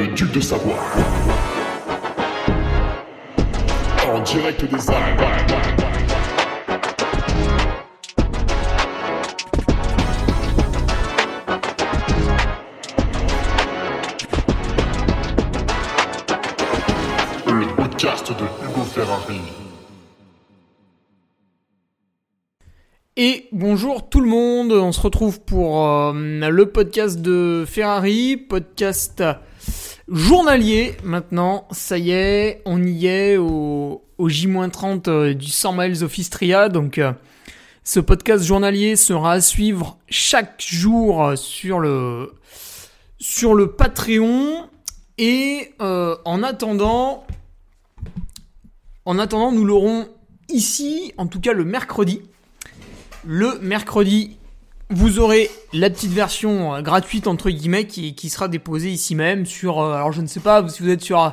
le duc de Savoie. En direct des Alpes. Et bonjour tout le monde, on se retrouve pour euh, le podcast de Ferrari, podcast journalier maintenant, ça y est, on y est au, au J-30 euh, du 100 miles of Istria, donc euh, ce podcast journalier sera à suivre chaque jour euh, sur le, sur le Patreon, et en attendant, en attendant nous l'aurons ici, en tout cas le mercredi, le mercredi, vous aurez la petite version euh, gratuite entre guillemets qui, qui sera déposée ici même sur euh, alors je ne sais pas si vous êtes sur euh,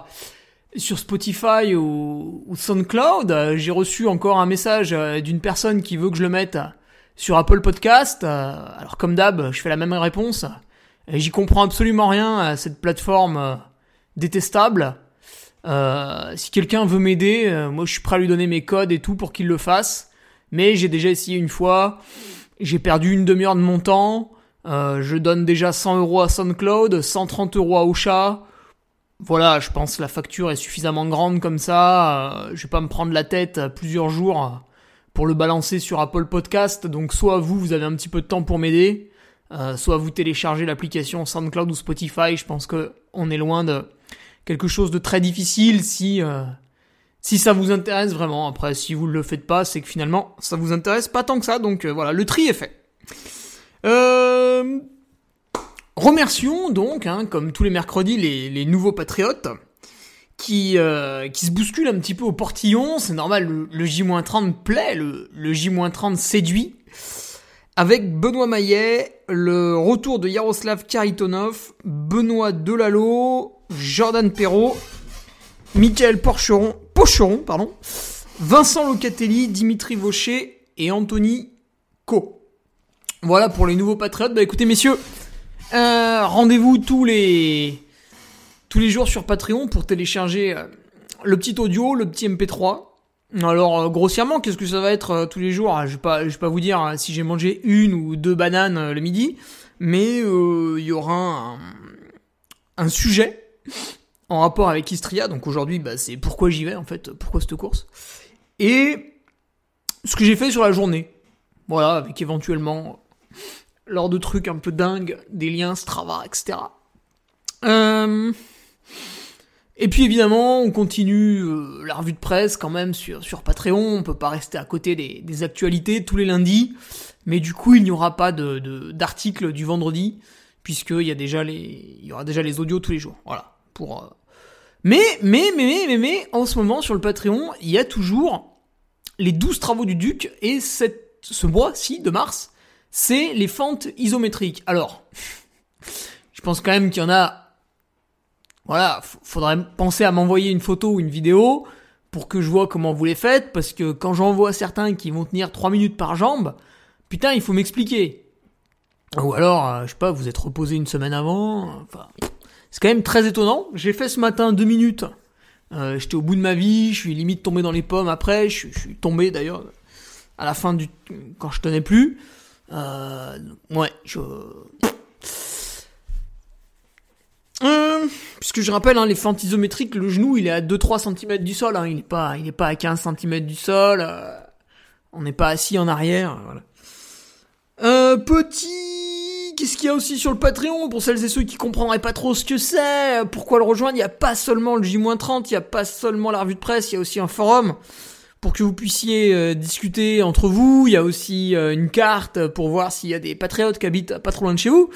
sur Spotify ou, ou SoundCloud. J'ai reçu encore un message d'une personne qui veut que je le mette sur Apple Podcast. Alors comme d'hab, je fais la même réponse. J'y comprends absolument rien à cette plateforme détestable. Si quelqu'un veut m'aider, moi je suis prêt à lui donner mes codes et tout pour qu'il le fasse. Mais j'ai déjà essayé une fois. J'ai perdu une demi-heure de mon temps. Euh, je donne déjà 100 euros à SoundCloud, 130 euros à Ocha. Voilà, je pense que la facture est suffisamment grande comme ça. Euh, je vais pas me prendre la tête plusieurs jours pour le balancer sur Apple Podcast. Donc soit vous, vous avez un petit peu de temps pour m'aider, euh, soit vous téléchargez l'application SoundCloud ou Spotify. Je pense que on est loin de quelque chose de très difficile si euh, si ça vous intéresse vraiment. Après, si vous ne le faites pas, c'est que finalement ça vous intéresse pas tant que ça. Donc euh, voilà, le tri est fait. Euh, Remercions donc, hein, comme tous les mercredis, les, nouveaux patriotes qui, euh, qui se bousculent un petit peu au portillon. C'est normal, le, le J-30 plaît, le, le J-30 séduit. Avec Benoît Maillet, le retour de Yaroslav Karitonov, Benoît Delalo, Jordan Perrault, Michael Porcheron, Pocheron, pardon, Vincent Locatelli, Dimitri Vaucher et Anthony Co. Voilà pour les nouveaux patriotes. Bah écoutez messieurs, euh, rendez-vous tous les tous les jours sur Patreon pour télécharger euh, le petit audio, le petit MP3. Alors euh, grossièrement, qu'est-ce que ça va être tous les jours? Je vais vais pas vous dire hein, si j'ai mangé une ou deux bananes le midi, mais il y aura un sujet en rapport avec Istria. Donc aujourd'hui, bah, c'est pourquoi j'y vais en fait, pourquoi cette course. Et ce que j'ai fait sur la journée. Voilà, avec éventuellement lors de trucs un peu dingues, des liens Strava, etc. Euh... Et puis évidemment, on continue euh, la revue de presse quand même sur, Patreon. On peut pas rester à côté des, actualités tous les lundis. Mais du coup, il n'y aura pas d'article du vendredi, puisqu'il y y aura déjà les audios tous les jours. Voilà. Pour, euh, mais, mais, mais, mais, mais, mais, en ce moment, sur le Patreon, il y a toujours les 12 travaux du Duc, et ce mois-ci, de mars, c'est les fentes isométriques. Alors, je pense quand même qu'il y en a voilà, faudrait penser à m'envoyer une photo ou une vidéo pour que je vois comment vous les faites, parce que quand j'en vois certains qui vont tenir 3 minutes par jambe, putain, il faut m'expliquer. Ou alors, euh, je sais pas, vous êtes reposé une semaine avant, enfin, c'est quand même très étonnant. J'ai fait ce matin 2 minutes, Euh, j'étais au bout de ma vie, je suis limite tombé dans les pommes après, je, suis- tombé d'ailleurs à la fin du... quand je tenais plus. Euh, ouais, je... Euh, puisque je rappelle, hein, les fentes isométriques, le genou, il est à 2-3 cm du sol. Hein, il est pas, pas à 15 cm du sol. euh, on n'est pas assis en arrière. Voilà. Petit, qu'est-ce qu'il y a aussi sur le Patreon pour celles et ceux qui comprendraient pas trop ce que c'est, euh, pourquoi le rejoindre? Il y a pas seulement le J-30, il y a pas seulement la revue de presse, il y a aussi un forum pour que vous puissiez euh, discuter entre vous. Il y a aussi euh, une carte pour voir s'il y a des patriotes qui habitent pas trop loin de chez vous,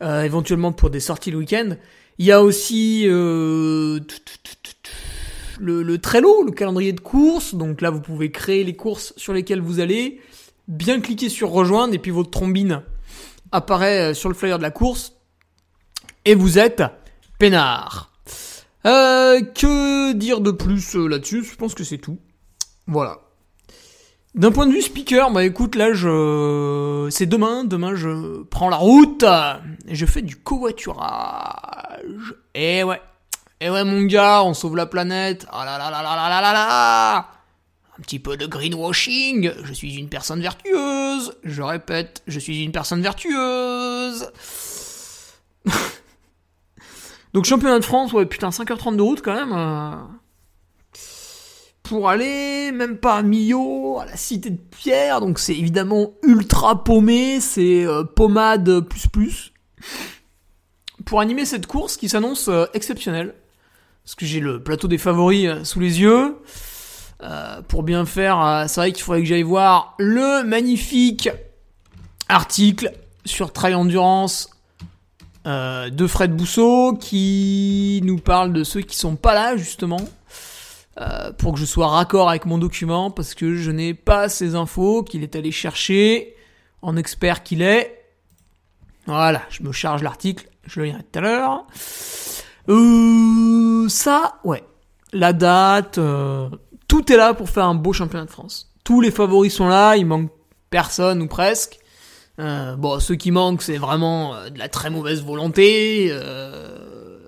éventuellement pour des sorties le week-end. Il y a aussi le, le Trello, le calendrier de courses. Donc là, vous pouvez créer les courses sur lesquelles vous allez, bien cliquer sur rejoindre et puis votre trombine apparaît euh, sur le flyer de la course et vous êtes peinard. Euh, que dire de plus euh, là-dessus? Je pense que c'est tout. Voilà. D'un point de vue speaker, bah écoute, là je, c'est demain, demain je prends la route et je fais du covoiturage. Et ouais, et ouais mon gars, on sauve la planète. Ah là là là là là là là là. Un petit peu de greenwashing. Je suis une personne vertueuse. Je répète, je suis une personne vertueuse. Donc championnat de France, ouais putain 5h30 de route quand même. euh, pour aller même pas à Millau, à la cité de Pierre, donc c'est évidemment ultra paumé, c'est euh, pommade plus plus. Pour animer cette course qui s'annonce euh, exceptionnelle, parce que j'ai le plateau des favoris sous les yeux. Euh, pour bien faire, euh, c'est vrai qu'il faudrait que j'aille voir le magnifique article sur Trail Endurance euh, de Fred Bousseau qui nous parle de ceux qui sont pas là justement pour que je sois raccord avec mon document parce que je n'ai pas ces infos qu'il est allé chercher en expert qu'il est. Voilà, je me charge l'article, je le lirai tout à l'heure. Euh, ça, ouais, la date, tout est là pour faire un beau championnat de France. Tous les favoris sont là, il manque personne ou presque. Euh, bon, ceux qui manquent, c'est vraiment euh, de la très mauvaise volonté, euh,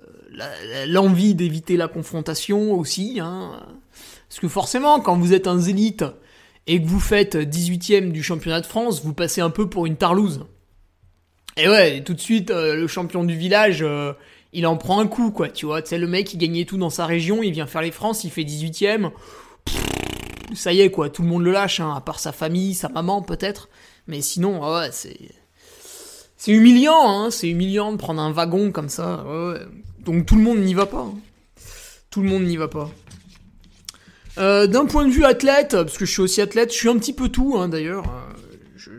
l'envie d'éviter la confrontation aussi. Hein. Parce que forcément, quand vous êtes un zélite et que vous faites 18ème du championnat de France, vous passez un peu pour une tarlouse. Et ouais, tout de suite, le champion du village, il en prend un coup, quoi, tu vois. Tu sais, le mec, il gagnait tout dans sa région, il vient faire les France, il fait 18ème. Ça y est, quoi, tout le monde le lâche, hein, à part sa famille, sa maman, peut-être. Mais sinon, ah c'est... C'est humiliant, hein, c'est humiliant de prendre un wagon comme ça. ouais. Donc tout le monde n'y va pas. hein. Tout le monde n'y va pas. Euh, D'un point de vue athlète, parce que je suis aussi athlète, je suis un petit peu tout, d'ailleurs. Euh,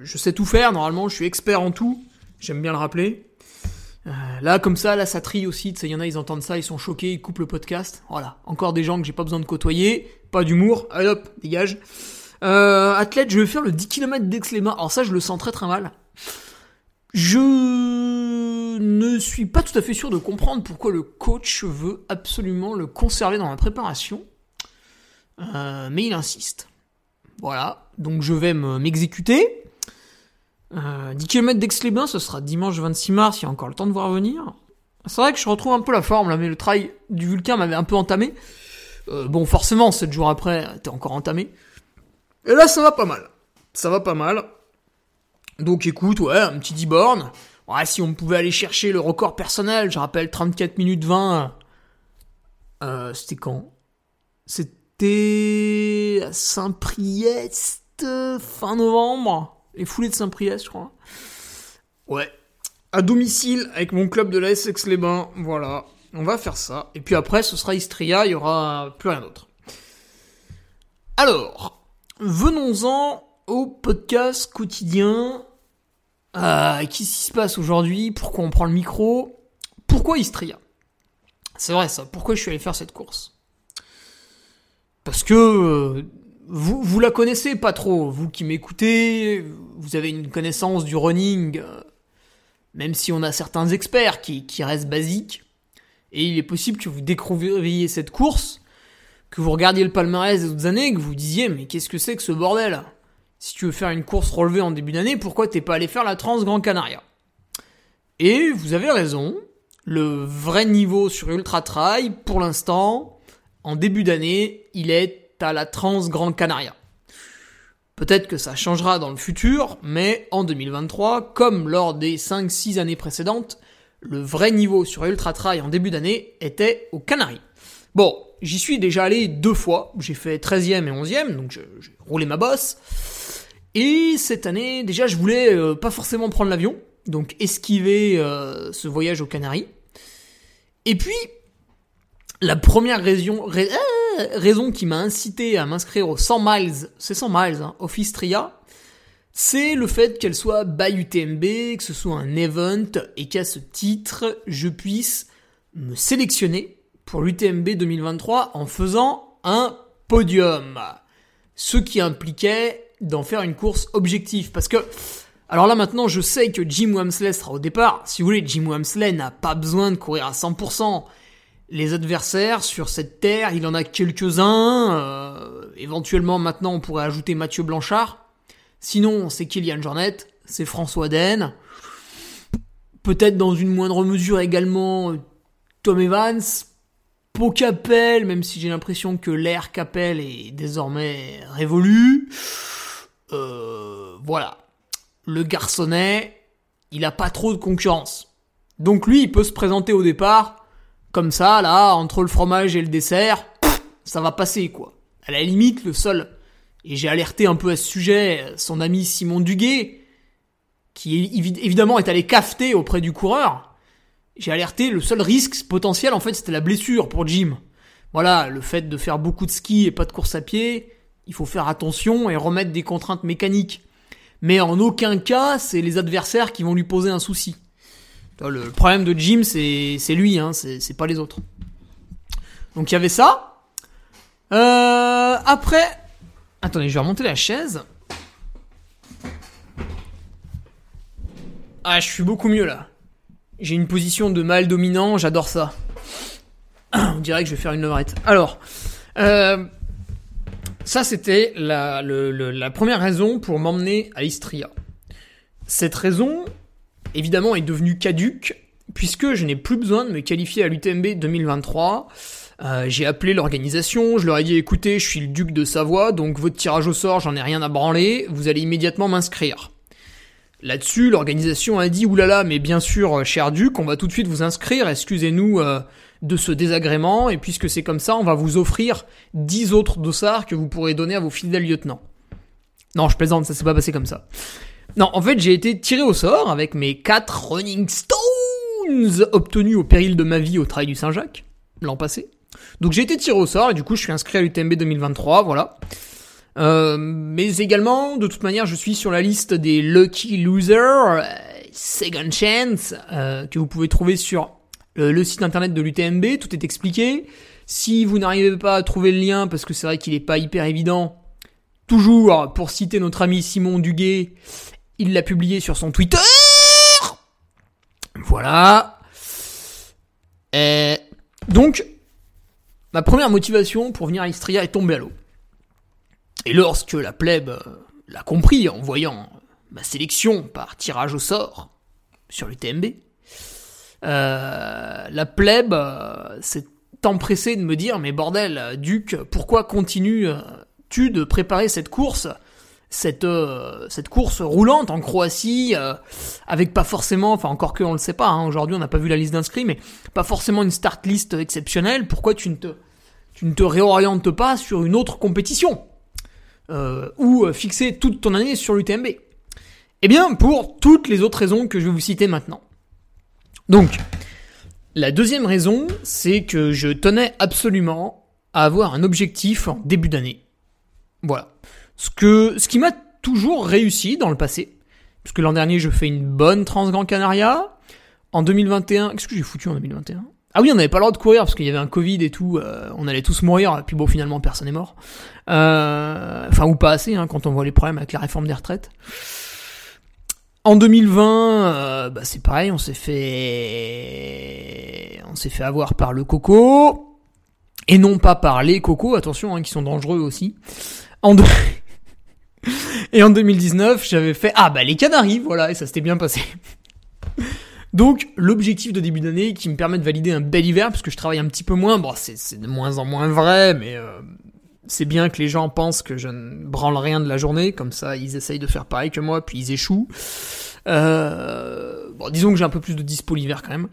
je, sais tout faire, normalement, je suis expert en tout. J'aime bien le rappeler. Euh, là, comme ça, là, ça trie aussi. Il y en a, ils entendent ça, ils sont choqués, ils coupent le podcast. Voilà. Encore des gens que j'ai pas besoin de côtoyer. Pas d'humour. Allez hop, dégage. Euh, athlète, je vais faire le 10 km d'Aix-les-Bains. Alors ça, je le sens très très mal. Je ne suis pas tout à fait sûr de comprendre pourquoi le coach veut absolument le conserver dans la préparation. Euh, mais il insiste. Voilà. Donc je vais me- m'exécuter. Euh, 10 km d'Aix-les-Bains, ce sera dimanche 26 mars, il y a encore le temps de voir venir. C'est vrai que je retrouve un peu la forme là, mais le trail du Vulcain m'avait un peu entamé. Euh, bon, forcément, 7 jours après, t'es encore entamé. Et là, ça va pas mal. Ça va pas mal. Donc écoute, ouais, un petit 10 bornes. Ouais, si on pouvait aller chercher le record personnel, je rappelle 34 minutes 20. Euh, c'était quand? C'était à Saint-Priest, fin novembre. Les foulées de Saint-Priest, je crois. Ouais. À domicile, avec mon club de la les bains voilà. On va faire ça. Et puis après, ce sera Istria, il y aura plus rien d'autre. Alors, venons-en au podcast quotidien. Euh, Qu'est-ce qui se passe aujourd'hui? Pourquoi on prend le micro? Pourquoi Istria? C'est vrai ça, pourquoi je suis allé faire cette course? Parce que euh, vous, vous la connaissez pas trop, vous qui m'écoutez, vous avez une connaissance du running, euh, même si on a certains experts qui restent basiques. Et il est possible que vous découvriez cette course, que vous regardiez le palmarès des autres années, que vous disiez mais qu'est-ce que c'est que ce bordel? Si tu veux faire une course relevée en début d'année, pourquoi t'es pas allé faire la Trans Grand Canaria? Et vous avez raison, le vrai niveau sur Ultra Trail, pour l'instant, en début d'année, il est à la Trans Grand Canaria. Peut-être que ça changera dans le futur, mais en 2023, comme lors des 5-6 années précédentes, le vrai niveau sur Ultra Trail en début d'année était aux Canaries. Bon, j'y suis déjà allé deux fois, j'ai fait 13e et 11e, donc j'ai roulé ma bosse. Et cette année, déjà, je voulais euh, pas forcément prendre l'avion, donc esquiver euh, ce voyage aux Canaries. Et puis, la première raison, rai- euh, raison qui m'a incité à m'inscrire au 100 miles, c'est 100 miles, hein, Office Tria, c'est le fait qu'elle soit by UTMB, que ce soit un event, et qu'à ce titre, je puisse me sélectionner pour l'UTMB 2023 en faisant un podium. Ce qui impliquait d'en faire une course objective. Parce que, alors là maintenant, je sais que Jim Wamsley sera au départ. Si vous voulez, Jim Wamsley n'a pas besoin de courir à 100%. Les adversaires sur cette terre, il en a quelques-uns. euh, éventuellement maintenant on pourrait ajouter Mathieu Blanchard. Sinon c'est Kylian Jornet, c'est François Den. Peut-être dans une moindre mesure également euh, Tom Evans, Pocapel, même si j'ai l'impression que l'ère Capel est désormais révolue. Euh, voilà. Le garçonnet, il a pas trop de concurrence. Donc lui, il peut se présenter au départ, comme ça, là, entre le fromage et le dessert, ça va passer, quoi. À la limite, le seul, et j'ai alerté un peu à ce sujet son ami Simon Duguet, qui évidemment est allé cafeter auprès du coureur, j'ai alerté, le seul risque potentiel, en fait, c'était la blessure pour Jim. Voilà, le fait de faire beaucoup de ski et pas de course à pied, il faut faire attention et remettre des contraintes mécaniques. Mais en aucun cas, c'est les adversaires qui vont lui poser un souci. Le problème de Jim, c'est lui, hein, c'est pas les autres. Donc il y avait ça. Euh, après... Attendez, je vais remonter la chaise. Ah, je suis beaucoup mieux là. J'ai une position de mâle dominant, j'adore ça. On dirait que je vais faire une levrette. Alors, euh, ça c'était la, la première raison pour m'emmener à Istria. Cette raison, évidemment, est devenue caduque, puisque je n'ai plus besoin de me qualifier à l'UTMB 2023. Euh, j'ai appelé l'organisation, je leur ai dit écoutez, je suis le duc de Savoie, donc votre tirage au sort, j'en ai rien à branler, vous allez immédiatement m'inscrire. Là-dessus, l'organisation a dit oulala, mais bien sûr, euh, cher duc, on va tout de suite vous inscrire, excusez-nous euh, de ce désagrément, et puisque c'est comme ça, on va vous offrir 10 autres dossards que vous pourrez donner à vos fidèles lieutenants. Non, je plaisante, ça s'est pas passé comme ça. Non, en fait, j'ai été tiré au sort avec mes 4 Running Stones obtenus au péril de ma vie au Trail du Saint-Jacques, l'an passé. Donc j'ai été tiré au sort, et du coup, je suis inscrit à l'UTMB 2023, voilà. Euh, mais également, de toute manière, je suis sur la liste des Lucky Losers, euh, Second Chance, euh, que vous pouvez trouver sur le site internet de l'UTMB, tout est expliqué. Si vous n'arrivez pas à trouver le lien, parce que c'est vrai qu'il n'est pas hyper évident, toujours, pour citer notre ami Simon Duguet, il l'a publié sur son Twitter. Voilà. Et donc, ma première motivation pour venir à Istria est tombée à l'eau. Et lorsque la plèbe euh, l'a compris en voyant ma sélection par tirage au sort sur l'UTMB, euh, la plèbe euh, s'est empressée de me dire mais bordel, Duc, pourquoi continues-tu de préparer cette course cette cette course roulante en Croatie avec pas forcément enfin encore que on le sait pas hein, aujourd'hui on n'a pas vu la liste d'inscrits mais pas forcément une start list exceptionnelle pourquoi tu ne te tu ne te réorientes pas sur une autre compétition euh, ou euh, fixer toute ton année sur l'UTMB Eh bien, pour toutes les autres raisons que je vais vous citer maintenant. Donc, la deuxième raison, c'est que je tenais absolument à avoir un objectif en début d'année. Voilà. Ce, que, ce qui m'a toujours réussi dans le passé. Puisque l'an dernier, je fais une bonne Transgran Canaria. En 2021, qu'est-ce que j'ai foutu en 2021 ah oui, on n'avait pas le droit de courir parce qu'il y avait un Covid et tout, euh, on allait tous mourir, et puis bon, finalement, personne n'est mort. Euh, enfin, ou pas assez, hein, quand on voit les problèmes avec la réforme des retraites. En 2020, euh, bah, c'est pareil, on s'est fait, on s'est fait avoir par le coco, et non pas par les cocos, attention, hein, qui sont dangereux aussi. En et en 2019, j'avais fait, ah bah les Canaries, voilà, et ça s'était bien passé. Donc l'objectif de début d'année qui me permet de valider un bel hiver, parce que je travaille un petit peu moins, bon c'est de moins en moins vrai, mais euh, c'est bien que les gens pensent que je ne branle rien de la journée, comme ça ils essayent de faire pareil que moi, puis ils échouent. Euh, bon, disons que j'ai un peu plus de dispo l'hiver quand même.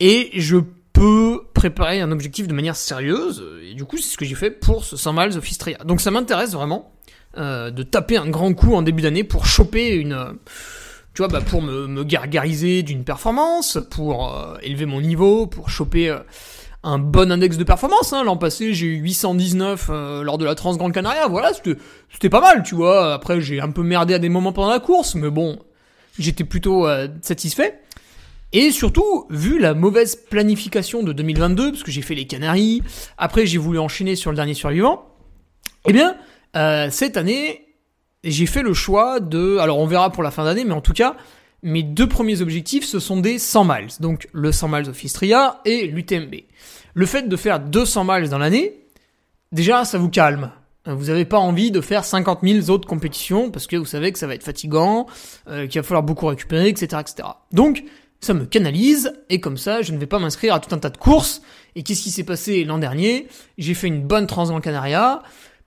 Et je peux préparer un objectif de manière sérieuse, et du coup c'est ce que j'ai fait pour ce 100 miles of Istria. Donc ça m'intéresse vraiment euh, de taper un grand coup en début d'année pour choper une tu vois, bah, pour me, gargariser d'une performance, pour euh, élever mon niveau, pour choper euh, un bon index de performance. Hein. L'an passé, j'ai eu 819 euh, lors de la Trans Grande Canaria. Voilà, c'était pas mal, tu vois. Après, j'ai un peu merdé à des moments pendant la course, mais bon, j'étais plutôt satisfait. Et surtout, vu la mauvaise planification de 2022, parce que j'ai fait les Canaries, après j'ai voulu enchaîner sur le dernier survivant, eh bien, cette année, j'ai fait le choix de, alors on verra pour la fin d'année, mais en tout cas, mes deux premiers objectifs, ce sont des 100 miles. Donc le 100 miles of Istria et l'UTMB. Le fait de faire 200 miles dans l'année, déjà, ça vous calme. vous n'avez pas envie de faire 50 000 autres compétitions parce que vous savez que ça va être fatigant, euh, qu'il va falloir beaucoup récupérer, etc., etc. Donc, ça me canalise et comme ça, je ne vais pas m'inscrire à tout un tas de courses. Et qu'est-ce qui s'est passé l'an dernier? J'ai fait une bonne Transgran Canaria.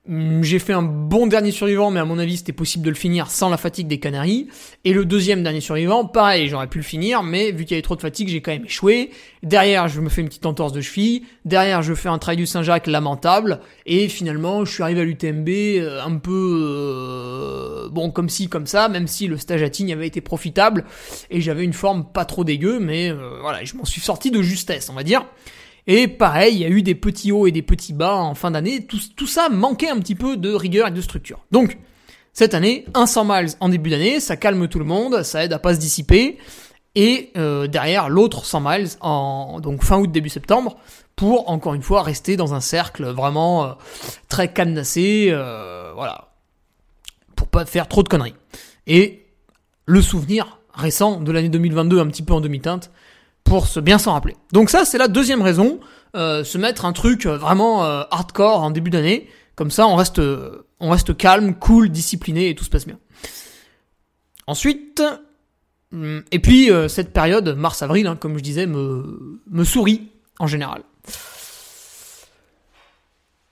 Hum, j'ai fait un bon dernier survivant, mais à mon avis, c'était possible de le finir sans la fatigue des Canaries. Et le deuxième dernier survivant, pareil, j'aurais pu le finir, mais vu qu'il y avait trop de fatigue, j'ai quand même échoué. Derrière, je me fais une petite entorse de cheville. Derrière, je fais un trail du Saint-Jacques lamentable. Et finalement, je suis arrivé à l'UTMB euh, un peu euh, bon comme ci comme ça, même si le stage à Tignes avait été profitable et j'avais une forme pas trop dégueu, mais euh, voilà, je m'en suis sorti de justesse, on va dire. Et pareil, il y a eu des petits hauts et des petits bas en fin d'année. Tout, ça manquait un petit peu de rigueur et de structure. Donc, cette année, un 100 miles en début d'année, ça calme tout le monde, ça aide à pas se dissiper. Et euh, derrière, l'autre 100 miles en donc fin août début septembre pour encore une fois rester dans un cercle vraiment euh, très cadenassé, euh, voilà, pour pas faire trop de conneries. Et le souvenir récent de l'année 2022, un petit peu en demi-teinte, pour se bien s'en rappeler. Donc ça, c'est la deuxième raison, euh, se mettre un truc vraiment euh, hardcore en début d'année, comme ça on reste, euh, on reste calme, cool, discipliné et tout se passe bien. Ensuite, hum, et puis euh, cette période, mars-avril, hein, comme je disais, me, me sourit en général.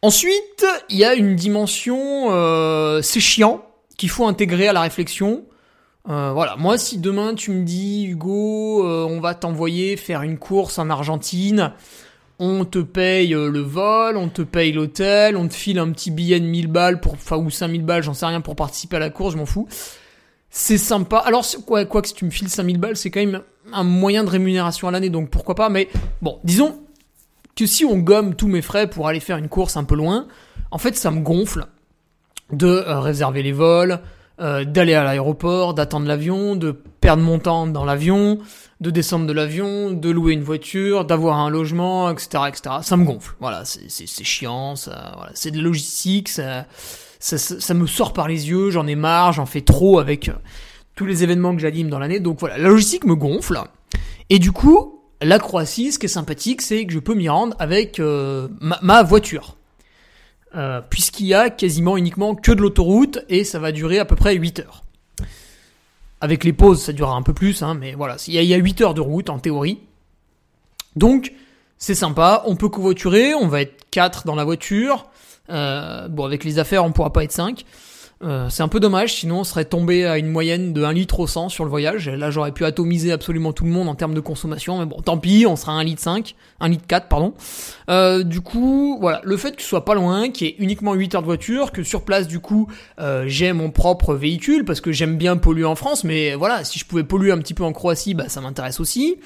Ensuite, il y a une dimension, euh, c'est chiant, qu'il faut intégrer à la réflexion. Euh, voilà, moi si demain tu me dis Hugo, euh, on va t'envoyer faire une course en Argentine, on te paye euh, le vol, on te paye l'hôtel, on te file un petit billet de 1000 balles pour, enfin ou 5000 balles, j'en sais rien pour participer à la course, je m'en fous. C'est sympa. Alors quoi, quoi que si tu me files 5000 balles, c'est quand même un moyen de rémunération à l'année, donc pourquoi pas. Mais bon, disons que si on gomme tous mes frais pour aller faire une course un peu loin, en fait ça me gonfle de réserver les vols, euh, d'aller à l'aéroport, d'attendre l'avion, de perdre mon temps dans l'avion, de descendre de l'avion, de louer une voiture, d'avoir un logement, etc., etc. Ça me gonfle. Voilà, c'est chiant, ça, voilà, c'est de logistique, ça, ça, ça, ça me sort par les yeux, j'en ai marre, j'en fais trop avec euh, tous les événements que j'anime dans l'année. Donc voilà, la logistique me gonfle. Et du coup, la Croatie, ce qui est sympathique, c'est que je peux m'y rendre avec euh, ma, ma voiture. Euh, puisqu'il y a quasiment uniquement que de l'autoroute et ça va durer à peu près 8 heures. Avec les pauses, ça durera un peu plus, hein, mais voilà, il y, a, il y a 8 heures de route en théorie. Donc, c'est sympa, on peut covoiturer, on va être 4 dans la voiture. Euh, bon, avec les affaires, on pourra pas être 5. Euh, c'est un peu dommage, sinon on serait tombé à une moyenne de 1 litre au 100 sur le voyage. Là, j'aurais pu atomiser absolument tout le monde en termes de consommation, mais bon, tant pis, on sera à 1 litre 5, 1 litre 4, pardon. Euh, du coup, voilà, le fait que ce soit pas loin, qu'il y ait uniquement 8 heures de voiture, que sur place, du coup, euh, j'ai mon propre véhicule, parce que j'aime bien polluer en France, mais voilà, si je pouvais polluer un petit peu en Croatie, bah ça m'intéresse aussi.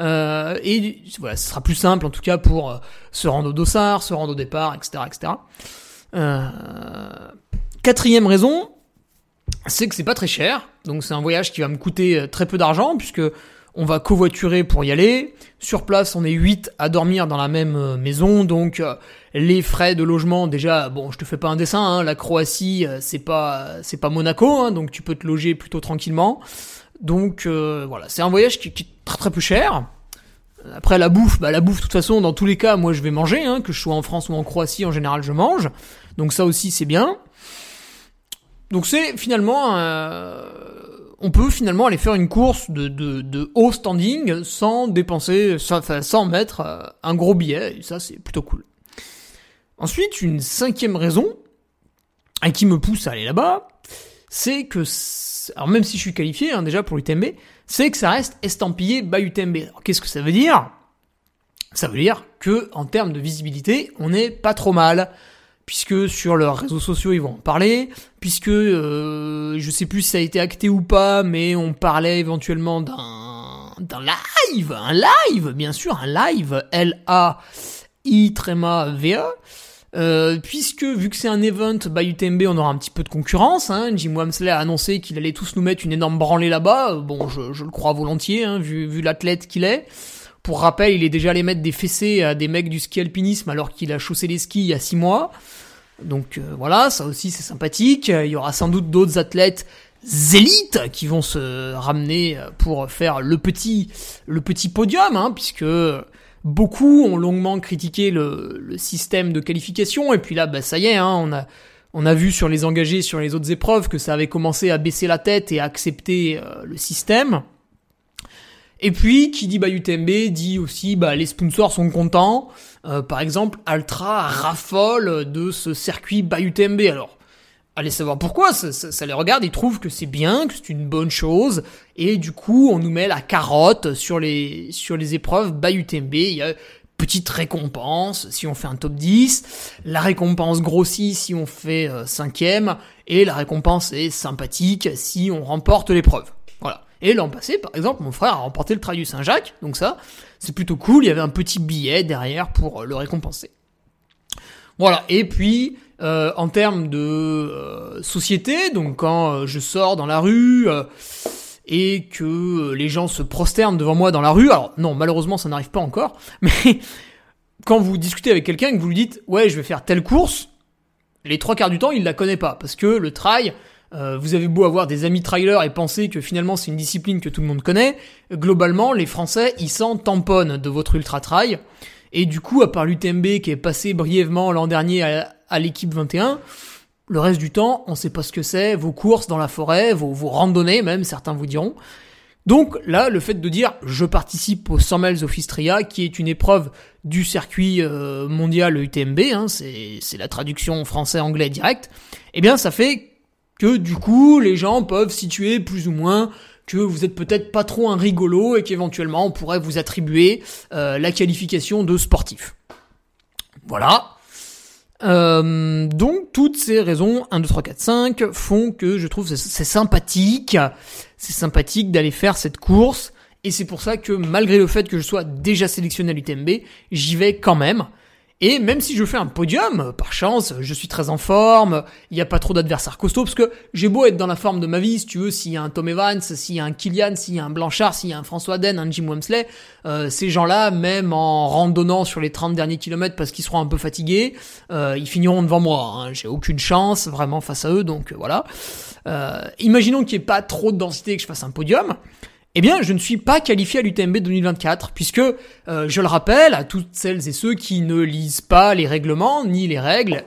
Euh, et voilà, ce sera plus simple en tout cas pour se rendre au dossard, se rendre au départ, etc., etc. quatrième raison, c'est que c'est pas très cher. Donc c'est un voyage qui va me coûter euh, très peu d'argent puisque on va covoiturer pour y aller. Sur place, on est 8 à dormir dans la même euh, maison, donc euh, les frais de logement déjà bon, je te fais pas un dessin hein, la Croatie c'est pas c'est pas Monaco hein, donc tu peux te loger plutôt tranquillement. Donc voilà, c'est un voyage qui, qui est très très peu cher. Après la bouffe, bah la bouffe de toute façon dans tous les cas moi je vais manger hein, que je sois en France ou en Croatie en général je mange. Donc ça aussi c'est bien. Donc c'est finalement euh, on peut finalement aller faire une course de, haut standing sans dépenser, sans, sans mettre euh, un gros billet, et ça c'est plutôt cool. Ensuite, une cinquième raison, et qui me pousse à aller là-bas, c'est que, alors même si je suis qualifié hein, déjà pour l'UTMB, c'est que ça reste estampillé by UTMB. Alors qu'est-ce que ça veut dire? Ça veut dire que en termes de visibilité, on n'est pas trop mal puisque sur leurs réseaux sociaux ils vont en parler, puisque euh, je sais plus si ça a été acté ou pas, mais on parlait éventuellement d'un d'un live, un live, bien sûr, un live L A I tréma V A. Euh, puisque vu que c'est un event by UTMB, on aura un petit peu de concurrence. Hein. Jim Wamsley a annoncé qu'il allait tous nous mettre une énorme branlée là-bas. Euh, Bon, je, je le crois volontiers, hein, vu, vu l'athlète qu'il est. Pour rappel, il est déjà allé mettre des fessées à des mecs du ski alpinisme alors qu'il a chaussé les skis il y a 6 mois. Donc euh, voilà, ça aussi c'est sympathique. Il y aura sans doute d'autres athlètes élites qui vont se ramener euh, pour faire le petit le petit podium, hein, puisque beaucoup ont longuement critiqué le, le système de qualification. Et puis là, bah, ça y est, hein, on a On a vu sur les engagés, sur les autres épreuves, que ça avait commencé à baisser la tête et à accepter euh, le système. Et puis, qui dit bah, UTMB dit aussi bah, les sponsors sont contents. Euh, par exemple, Altra raffole de ce circuit by UTMB. Alors, allez savoir pourquoi, ça, ça les regarde, ils trouvent que c'est bien, que c'est une bonne chose, et du coup, on nous met la carotte sur les, sur les épreuves by UTMB. Il y a petite récompense si on fait un top 10, la récompense grossit si on fait euh, cinquième, et la récompense est sympathique si on remporte l'épreuve. Et l'an passé, par exemple, mon frère a remporté le Trail du Saint-Jacques, donc ça, c'est plutôt cool, il y avait un petit billet derrière pour euh, le récompenser. Voilà, et puis, euh, en termes de euh, société, donc quand je sors dans la rue et que les gens se prosternent devant moi dans la rue, alors non, malheureusement ça n'arrive pas encore, mais quand vous discutez avec quelqu'un et que vous lui dites ouais je vais faire telle course, les trois quarts du temps il la connaît pas, parce que le trail, euh, vous avez beau avoir des amis trailers et penser que finalement c'est une discipline que tout le monde connaît, globalement les Français ils s'en tamponnent de votre ultra trail. Et du coup, à part l'UTMB qui est passé brièvement l'an dernier à, l'équipe 21, le reste du temps, on sait pas ce que c'est, vos courses dans la forêt, vos, randonnées même, certains vous diront. Donc là, le fait de dire je participe au 100 miles of Istria, qui est une épreuve du circuit euh, mondial UTMB, hein, c'est la traduction français-anglais direct, eh bien ça fait que du coup les gens peuvent situer plus ou moins que vous êtes peut-être pas trop un rigolo et qu'éventuellement on pourrait vous attribuer euh, la qualification de sportif. Voilà. Euh, donc toutes ces raisons 1, 2, 3, 4, 5 font que je trouve c'est sympathique, c'est sympathique d'aller faire cette course et c'est pour ça que malgré le fait que je sois déjà sélectionné à l'UTMB, j'y vais quand même. Et même si je fais un podium, par chance, je suis très en forme, il n'y a pas trop d'adversaires costauds, parce que j'ai beau être dans la forme de ma vie, si tu veux, s'il y a un Tom Evans, s'il y a un Kylian, s'il y a un Blanchard, s'il y a un François Den, un Jim Wemsley, euh, ces gens-là, même en randonnant sur les 30 derniers kilomètres parce qu'ils seront un peu fatigués, euh, ils finiront devant moi. Hein. J'ai aucune chance vraiment face à eux, donc euh, voilà. imaginons qu'il n'y ait pas trop de densité et que je fasse un podium eh bien, je ne suis pas qualifié à l'UTMB 2024, puisque, euh, je le rappelle à toutes celles et ceux qui ne lisent pas les règlements ni les règles,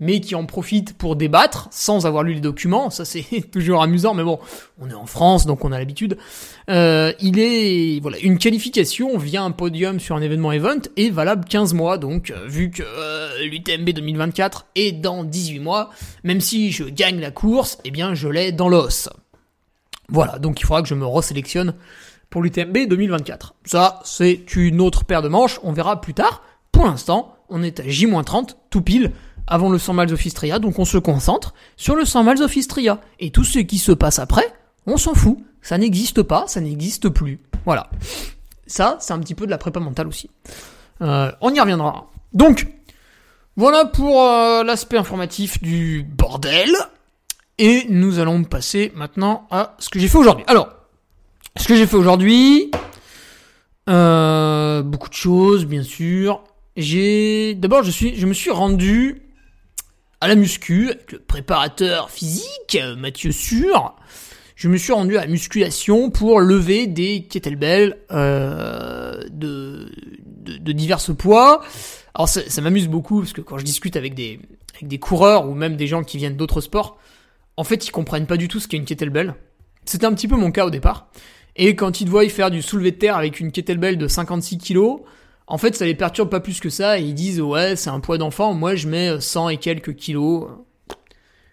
mais qui en profitent pour débattre sans avoir lu les documents, ça c'est toujours amusant, mais bon, on est en France, donc on a l'habitude. Euh, il est, voilà, une qualification via un podium sur un événement event est valable 15 mois, donc euh, vu que l'UTMB 2024 est dans 18 mois, même si je gagne la course, eh bien je l'ai dans l'os. Voilà, donc il faudra que je me resélectionne pour l'UTMB 2024. Ça, c'est une autre paire de manches, on verra plus tard. Pour l'instant, on est à J-30, tout pile, avant le 100 miles of Istria, donc on se concentre sur le 100 miles of Istria. Et tout ce qui se passe après, on s'en fout. Ça n'existe pas, ça n'existe plus. Voilà. Ça, c'est un petit peu de la prépa mentale aussi. Euh, on y reviendra. Donc, voilà pour euh, l'aspect informatif du bordel. Et nous allons passer maintenant à ce que j'ai fait aujourd'hui. Alors, ce que j'ai fait aujourd'hui, euh, beaucoup de choses, bien sûr. J'ai d'abord, je suis, je me suis rendu à la muscu avec le préparateur physique Mathieu Sûr. Je me suis rendu à la musculation pour lever des kettlebells euh, de, de, divers poids. Alors ça, m'amuse beaucoup parce que quand je discute avec des coureurs ou même des gens qui viennent d'autres sports, en fait, ils comprennent pas du tout ce qu'est une kettlebell. C'était un petit peu mon cas au départ. Et quand ils te voient faire du soulevé de terre avec une kettlebell de 56 kg, en fait, ça les perturbe pas plus que ça ils disent ouais, c'est un poids d'enfant, moi je mets 100 et quelques kilos.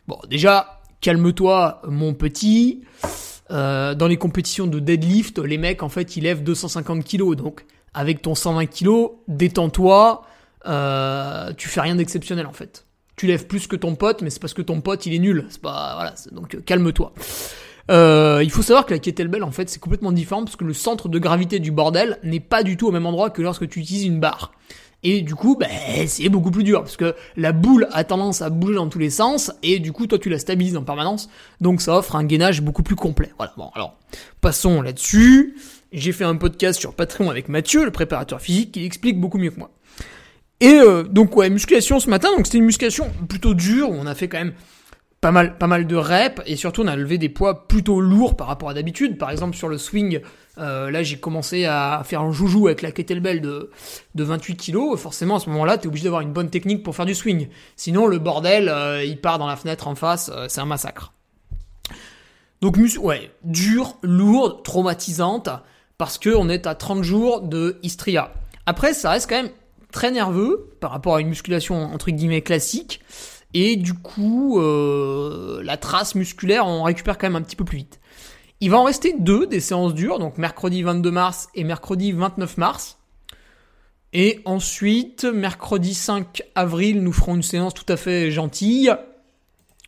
Bon, déjà, calme-toi, mon petit. Euh, dans les compétitions de deadlift, les mecs, en fait, ils lèvent 250 kilos. Donc, avec ton 120 kilos, détends-toi. Euh, tu fais rien d'exceptionnel, en fait tu lèves plus que ton pote, mais c'est parce que ton pote il est nul. C'est pas voilà, donc euh, calme-toi. Euh, il faut savoir que la kettlebell en fait c'est complètement différent parce que le centre de gravité du bordel n'est pas du tout au même endroit que lorsque tu utilises une barre. Et du coup, ben, c'est beaucoup plus dur parce que la boule a tendance à bouger dans tous les sens et du coup, toi, tu la stabilises en permanence. Donc, ça offre un gainage beaucoup plus complet. Voilà. Bon, alors, passons là-dessus. J'ai fait un podcast sur Patreon avec Mathieu, le préparateur physique, qui explique beaucoup mieux que moi. Et euh, donc ouais, musculation ce matin, donc c'était une musculation plutôt dure, on a fait quand même pas mal, pas mal de reps et surtout on a levé des poids plutôt lourds par rapport à d'habitude. Par exemple sur le swing, euh, là j'ai commencé à faire un joujou avec la kettlebell de, de 28 kg. Forcément à ce moment-là t'es obligé d'avoir une bonne technique pour faire du swing. Sinon le bordel euh, il part dans la fenêtre en face, c'est un massacre. Donc mus ouais, dur, lourde, traumatisante parce que on est à 30 jours de Istria. Après ça reste quand même très nerveux par rapport à une musculation entre guillemets classique. Et du coup, euh, la trace musculaire, on récupère quand même un petit peu plus vite. Il va en rester deux des séances dures, donc mercredi 22 mars et mercredi 29 mars. Et ensuite, mercredi 5 avril, nous ferons une séance tout à fait gentille,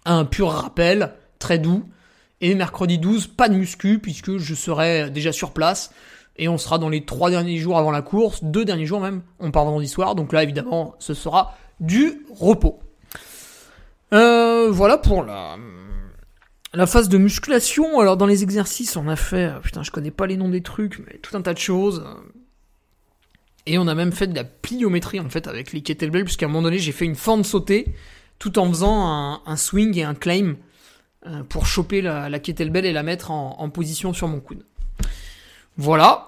un pur rappel, très doux. Et mercredi 12, pas de muscu, puisque je serai déjà sur place. Et on sera dans les trois derniers jours avant la course, deux derniers jours même, on part vendredi soir. Donc là, évidemment, ce sera du repos. Euh, voilà pour la, phase de musculation. Alors dans les exercices, on a fait, putain, je connais pas les noms des trucs, mais tout un tas de choses. Et on a même fait de la pliométrie en fait avec les kettlebells, puisqu'à un moment donné, j'ai fait une forme sautée tout en faisant un, swing et un claim euh, pour choper la, kettlebell et la mettre en position sur mon coude. Voilà.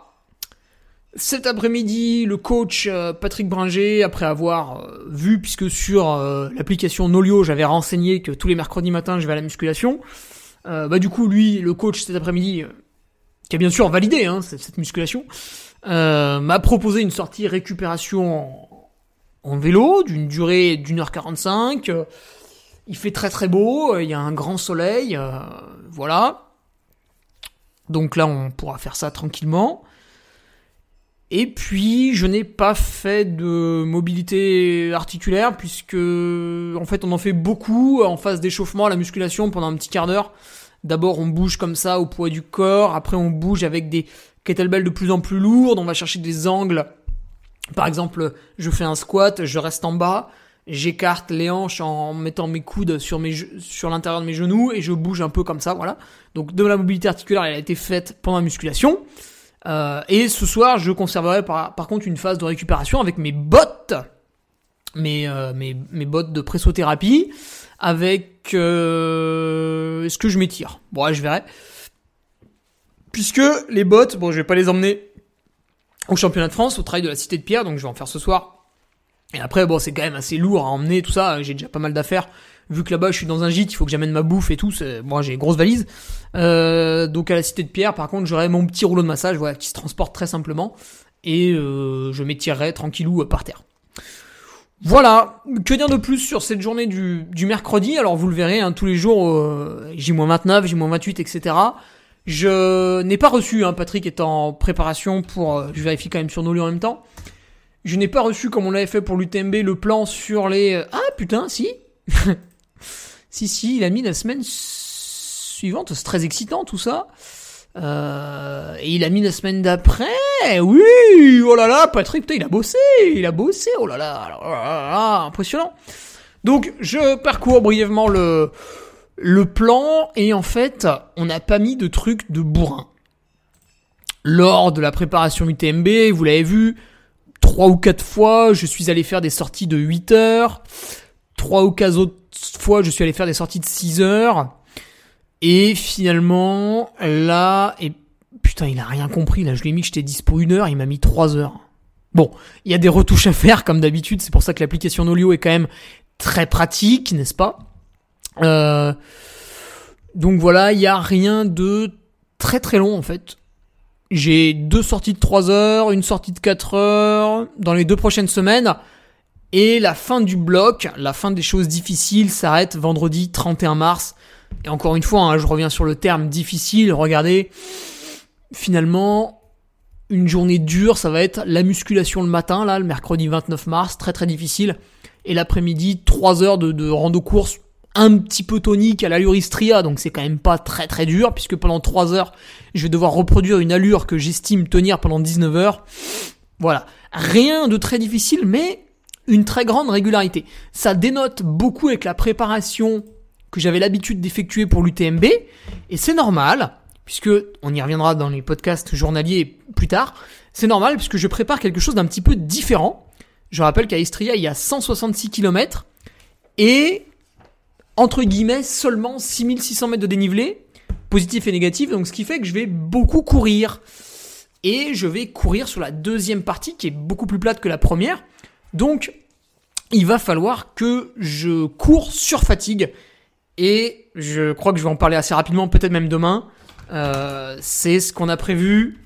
Cet après-midi, le coach euh, Patrick Bringer, après avoir euh, vu, puisque sur euh, l'application Nolio, j'avais renseigné que tous les mercredis matins, je vais à la musculation, bah du coup, lui, le coach cet après-midi, qui a bien sûr validé hein, cette, musculation, m'a proposé une sortie récupération en, vélo d'une durée d'une heure 45. il fait très très beau, il y a un grand soleil, voilà. Donc là, on pourra faire ça tranquillement. Et puis, je n'ai pas fait de mobilité articulaire puisque, en fait, on en fait beaucoup en phase d'échauffement à la musculation pendant un petit quart d'heure. D'abord, on bouge comme ça au poids du corps. Après, on bouge avec des kettlebells de plus en plus lourdes. On va chercher des angles. Par exemple, je fais un squat, je reste en bas, j'écarte les hanches en mettant mes coudes sur l'intérieur de mes genoux et je bouge un peu comme ça, voilà. Donc de la mobilité articulaire, elle a été faite pendant la musculation. Euh, et ce soir, je conserverai par, contre une phase de récupération avec mes bottes, mes, euh, bottes de pressothérapie, avec... Euh, est-ce que je m'étire? Bon, je verrai. Puisque les bottes, bon, je vais pas les emmener au championnat de France, au travail de la Cité de Pierre, donc je vais en faire ce soir. Et après, bon, c'est quand même assez lourd à emmener tout ça. J'ai déjà pas mal d'affaires vu que là-bas je suis dans un gîte, il faut que j'amène ma bouffe et tout. Moi j'ai une grosse valise. Euh, donc à la Cité de Pierre, par contre, j'aurai mon petit rouleau de massage, voilà, qui se transporte très simplement, et euh, je m'étirerai tranquillou euh, par terre. Voilà, que dire de plus sur cette journée du, du mercredi? Alors vous le verrez, hein, tous les jours, euh, J-29, J-28, etc. Je n'ai pas reçu, hein, Patrick est en préparation pour, euh, je vérifie quand même sur nos lieux en même temps. Je n'ai pas reçu, comme on l'avait fait pour l'UTMB, le plan sur les... Euh, ah putain, si Si, si, il a mis la semaine suivante. C'est très excitant tout ça. Euh, et il a mis la semaine d'après. Oui, oh là là, Patrick, putain, il a bossé, il a bossé. Oh là là, oh là là, impressionnant. Donc, je parcours brièvement le le plan et en fait, on n'a pas mis de trucs de bourrin. Lors de la préparation UTMB, vous l'avez vu, trois ou quatre fois, je suis allé faire des sorties de 8 heures. Trois ou quatre autres fois, je suis allé faire des sorties de 6 heures. Et finalement, là, et putain, il a rien compris. Là, je lui ai mis que j'étais dispo une heure, il m'a mis 3 heures. Bon, il y a des retouches à faire, comme d'habitude. C'est pour ça que l'application Nolio est quand même très pratique, n'est-ce pas? Euh, Donc voilà, il y a rien de très très long en fait. J'ai deux sorties de 3 heures, une sortie de 4 heures dans les deux prochaines semaines. Et la fin du bloc, la fin des choses difficiles s'arrête vendredi 31 mars. Et encore une fois, hein, je reviens sur le terme difficile. Regardez, finalement, une journée dure, ça va être la musculation le matin, là, le mercredi 29 mars, très très difficile. Et l'après-midi, 3 heures de, de rando course un petit peu tonique à l'allure Istria, donc c'est quand même pas très très dur, puisque pendant 3 heures, je vais devoir reproduire une allure que j'estime tenir pendant 19 heures. Voilà. Rien de très difficile, mais une très grande régularité. Ça dénote beaucoup avec la préparation que j'avais l'habitude d'effectuer pour l'UTMB, et c'est normal, puisque on y reviendra dans les podcasts journaliers plus tard, c'est normal puisque je prépare quelque chose d'un petit peu différent. Je rappelle qu'à Istria, il y a 166 km, et entre guillemets seulement 6600 mètres de dénivelé, positif et négatif, donc ce qui fait que je vais beaucoup courir. Et je vais courir sur la deuxième partie qui est beaucoup plus plate que la première. Donc il va falloir que je cours sur fatigue. Et je crois que je vais en parler assez rapidement, peut-être même demain. Euh, c'est ce qu'on a prévu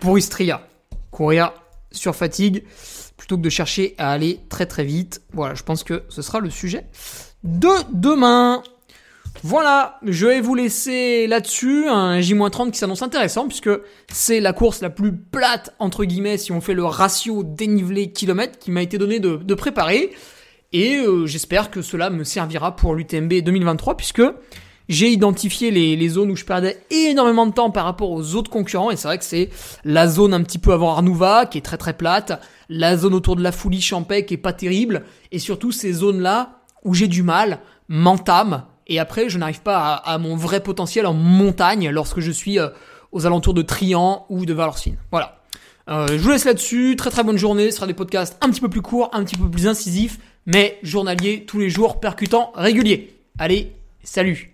pour Istria. Courir sur fatigue plutôt que de chercher à aller très très vite. Voilà, je pense que ce sera le sujet de demain. Voilà, je vais vous laisser là-dessus un J-30 qui s'annonce intéressant puisque c'est la course la plus plate entre guillemets si on fait le ratio dénivelé kilomètre qui m'a été donné de, préparer. Et euh, j'espère que cela me servira pour l'UTMB 2023 puisque j'ai identifié les, zones où je perdais énormément de temps par rapport aux autres concurrents. Et c'est vrai que c'est la zone un petit peu avant Arnouva qui est très très plate, la zone autour de la Foulie Champais qui est pas terrible. Et surtout ces zones là où j'ai du mal m'entament et après je n'arrive pas à, mon vrai potentiel en montagne lorsque je suis euh, aux alentours de Trian ou de Valorcine. Voilà. Euh, je vous laisse là-dessus. Très très bonne journée. Ce sera des podcasts un petit peu plus courts, un petit peu plus incisifs, mais journaliers tous les jours, percutants, réguliers. Allez, salut